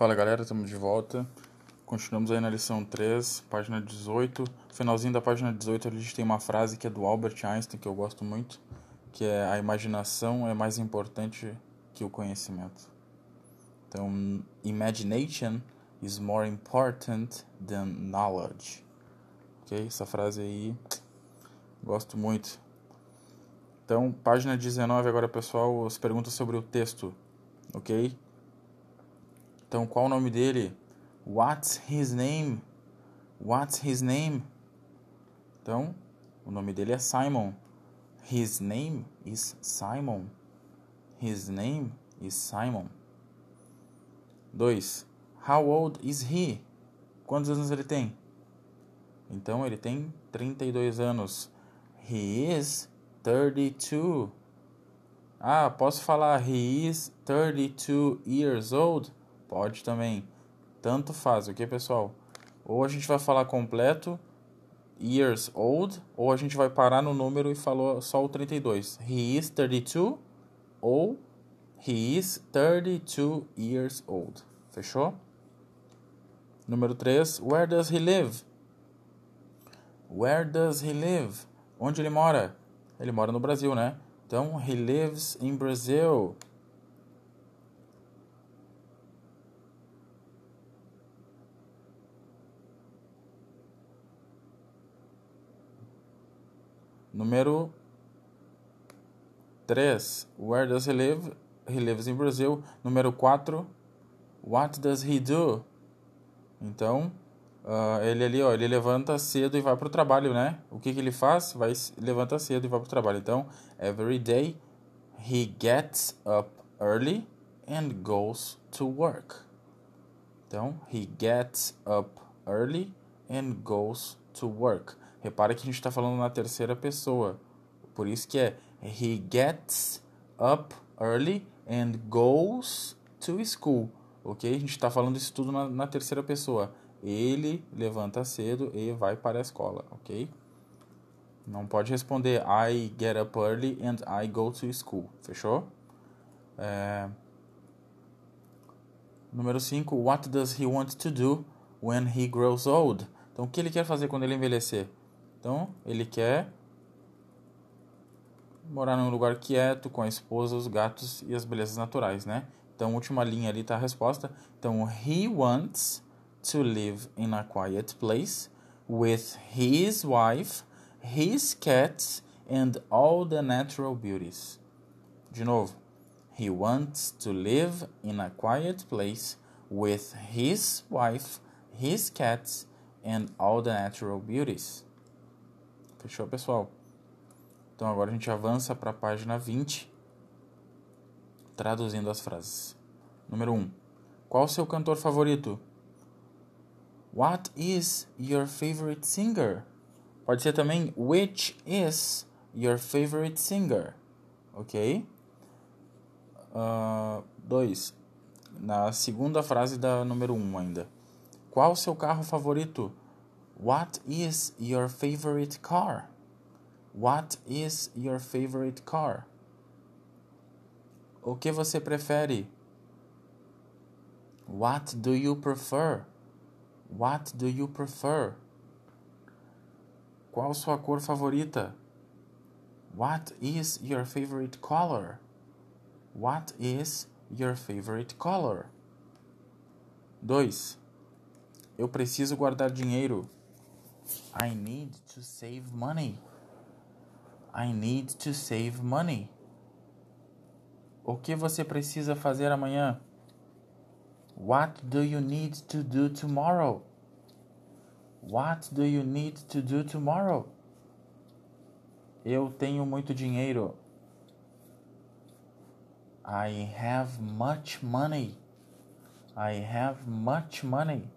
Fala galera, estamos de volta. Continuamos aí na lição 3, página 18. Finalzinho da página 18 a gente tem uma frase que é do Albert Einstein que eu gosto muito, que é a imaginação é mais importante que o conhecimento. Então, imagination is more important than knowledge. Ok? Essa frase aí, gosto muito. Então, página 19 agora, pessoal, as perguntas sobre o texto, ok? Então, qual o nome dele? What's his name? What's his name? Então, o nome dele é Simon. His name is Simon. His name is Simon. 2. How old is he? Quantos anos ele tem? Então ele tem 32 anos. He is 32. Ah, posso falar he is 32 years old? Pode também. Tanto faz, ok, pessoal? Ou a gente vai falar completo, years old, ou a gente vai parar no número e falou só o 32. He is 32 ou he is 32 years old. Fechou? Número 3. Where does he live? Where does he live? Onde ele mora? Ele mora no Brasil, né? Então, he lives in Brazil. Número 3. Where does he live? He lives in Brazil. Número 4. What does he do? Então, uh, ele ali, ó, ele levanta cedo e vai para o trabalho, né? O que, que ele faz? Vai levanta cedo e vai para o trabalho. Então, every day he gets up early and goes to work. Então, he gets up early and goes to work. Repara que a gente está falando na terceira pessoa. Por isso que é he gets up early and goes to school ok? A gente está falando isso tudo na, na, terceira pessoa. Ele levanta cedo e vai para a escola, ok? Não pode responder I get up early and I go to school, fechou? É... Número 5. What does he want to do when he grows old? Então, o que ele quer fazer quando ele envelhecer? Então, ele quer morar num lugar quieto, com a esposa, os gatos e as belezas naturais, né? Então, última linha ali está a resposta. Então, he wants to live in a quiet place with his wife, his cats and all the natural beauties. De novo. He wants to live in a quiet place with his wife, his cats and all the natural beauties. Fechou, pessoal? Então agora a gente avança para a página 20 traduzindo as frases. Número 1. Um, qual o seu cantor favorito? What is your favorite singer? Pode ser também Which is your favorite singer? Ok? 2. Uh, Na segunda frase da número 1 um ainda. Qual o seu carro favorito? What is your favorite car? What is your favorite car? O que você prefere? What do you prefer? What do you prefer? Qual sua cor favorita? What is your favorite color? What is your favorite color? 2. Eu preciso guardar dinheiro. I need to save money. I need to save money. O que você precisa fazer amanhã? What do you need to do tomorrow? What do you need to do tomorrow? Eu tenho muito dinheiro. I have much money. I have much money.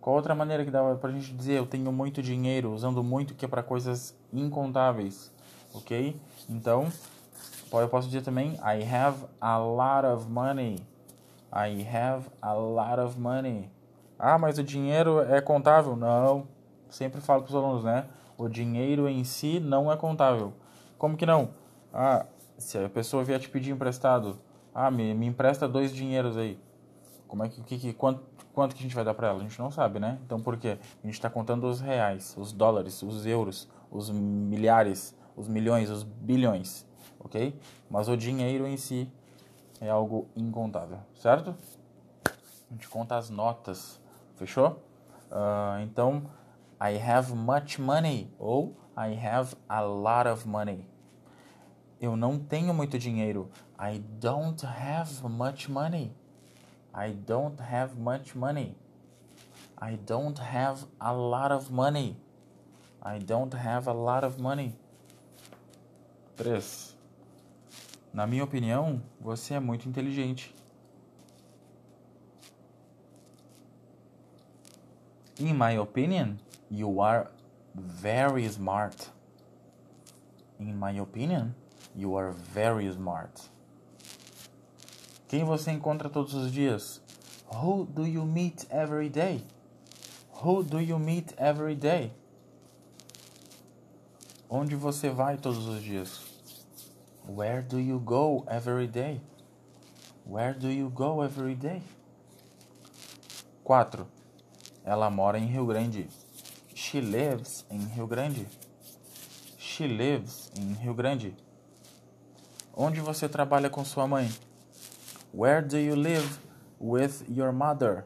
Qual outra maneira que dá pra gente dizer eu tenho muito dinheiro, usando muito que é para coisas incontáveis, ok? Então, eu posso dizer também I have a lot of money. I have a lot of money. Ah, mas o dinheiro é contável? Não. Sempre falo para os alunos, né? O dinheiro em si não é contável. Como que não? Ah, se a pessoa vier te pedir emprestado, ah, me, me empresta dois dinheiros aí. Como é que, que, que quanto, quanto que a gente vai dar para ela? A gente não sabe, né? Então por quê? A gente está contando os reais, os dólares, os euros, os milhares, os milhões, os bilhões, ok? Mas o dinheiro em si é algo incontável, certo? A gente conta as notas, fechou? Uh, então, I have much money ou I have a lot of money. Eu não tenho muito dinheiro. I don't have much money. I don't have much money. I don't have a lot of money. I don't have a lot of money. 3. Na minha opinião, você é muito inteligente. In my opinion, you are very smart. In my opinion, you are very smart. Quem você encontra todos os dias? Who do you meet every day? Who do you meet every day? Onde você vai todos os dias? Where do you go every day? Where do you go every day? 4. Ela mora em Rio Grande. She lives in Rio Grande. She lives in Rio Grande. Onde você trabalha com sua mãe? Where do you live with your mother?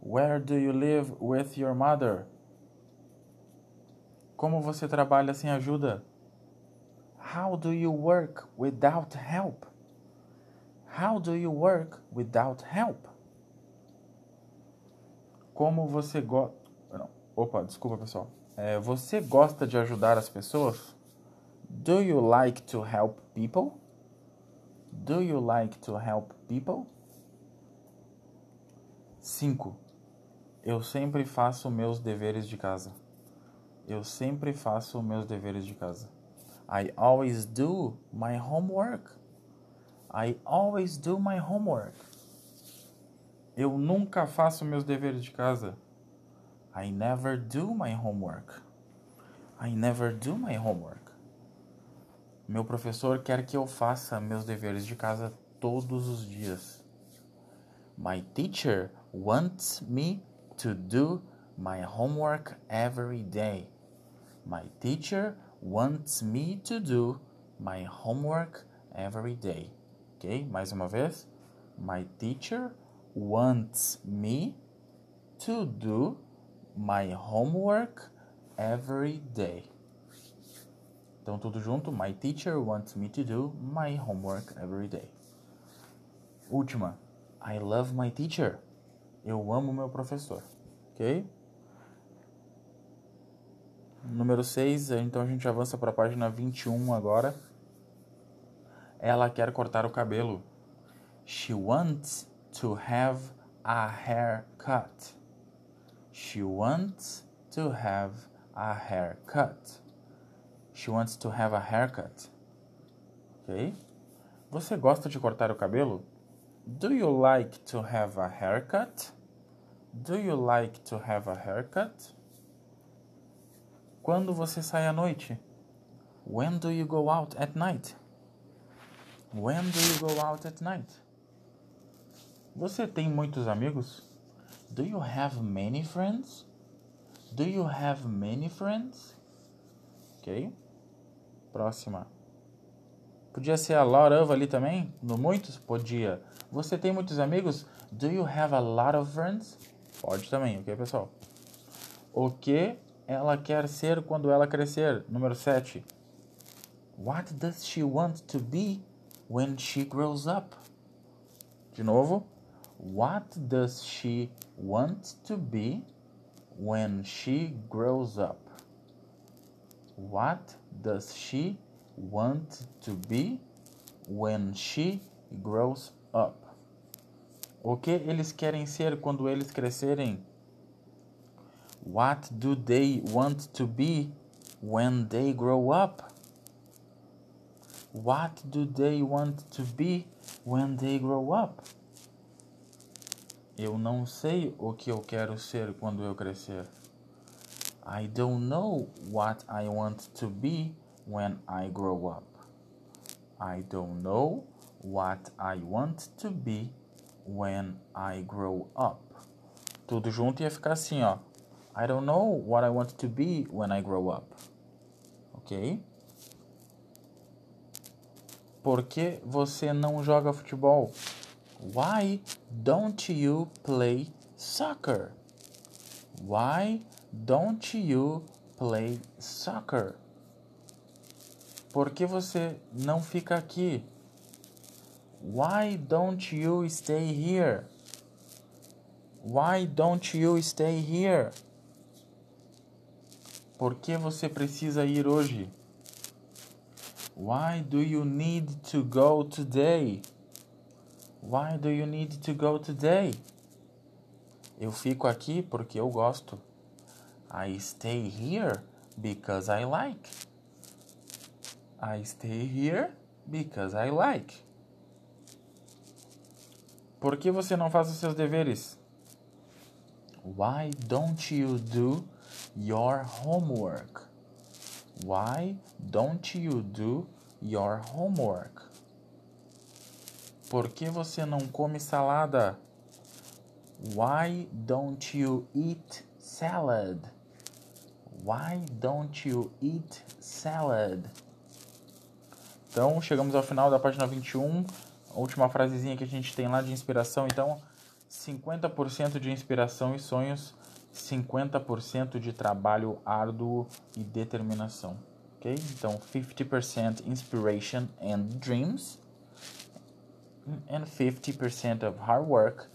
Where do you live with your mother? Como você trabalha sem ajuda? How do you work without help? How do you work without help? Como você gosta. Opa, desculpa pessoal. É, você gosta de ajudar as pessoas? Do you like to help people? Do you like to help people? 5. Eu sempre faço meus deveres de casa. Eu sempre faço meus deveres de casa. I always do my homework. I always do my homework. Eu nunca faço meus deveres de casa. I never do my homework. I never do my homework. Meu professor quer que eu faça meus deveres de casa todos os dias. My teacher wants me to do my homework every day. My teacher wants me to do my homework every day. Ok? Mais uma vez. My teacher wants me to do my homework every day. Então, tudo junto. My teacher wants me to do my homework every day. Última. I love my teacher. Eu amo meu professor. Ok? Número 6. Então, a gente avança para a página 21 agora. Ela quer cortar o cabelo. She wants to have a haircut. She wants to have a haircut. She wants to have a haircut. Ok? Você gosta de cortar o cabelo? Do you like to have a haircut? Do you like to have a haircut? Quando você sai à noite? When do you go out at night? When do you go out at night? Você tem muitos amigos? Do you have many friends? Do you have many friends? Ok? Próxima. Podia ser a lot of ali também? No muitos? Podia. Você tem muitos amigos? Do you have a lot of friends? Pode também, ok, pessoal? O que ela quer ser quando ela crescer? Número 7. What does she want to be when she grows up? De novo. What does she want to be when she grows up? What does she want to be when she grows up? O que eles querem ser quando eles crescerem? What do they want to be when they grow up? What do they want to be when they grow up? Eu não sei o que eu quero ser quando eu crescer. I don't know what I want to be when I grow up. I don't know what I want to be when I grow up. Tudo junto ia ficar assim, ó. I don't know what I want to be when I grow up. Ok? Por que você não joga futebol? Why don't you play soccer? Why don't you play soccer? Por que você não fica aqui? Why don't you stay here? Why don't you stay here? Por que você precisa ir hoje? Why do you need to go today? Why do you need to go today? Eu fico aqui porque eu gosto. I stay here because I like. I stay here because I like. Por que você não faz os seus deveres? Why don't you do your homework? Why don't you do your homework? Por que você não come salada? Why don't you eat salad? Why don't you eat salad? Então, chegamos ao final da página 21. A última frasezinha que a gente tem lá de inspiração. Então, 50% de inspiração e sonhos, 50% de trabalho árduo e determinação. Ok? Então, 50% inspiration and dreams, and 50% of hard work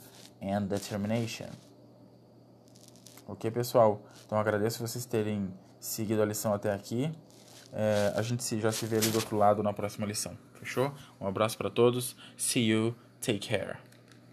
and determination. Ok, pessoal? Então, agradeço vocês terem seguido a lição até aqui. É, a gente já se vê ali do outro lado na próxima lição. Fechou? Um abraço para todos. See you. Take care.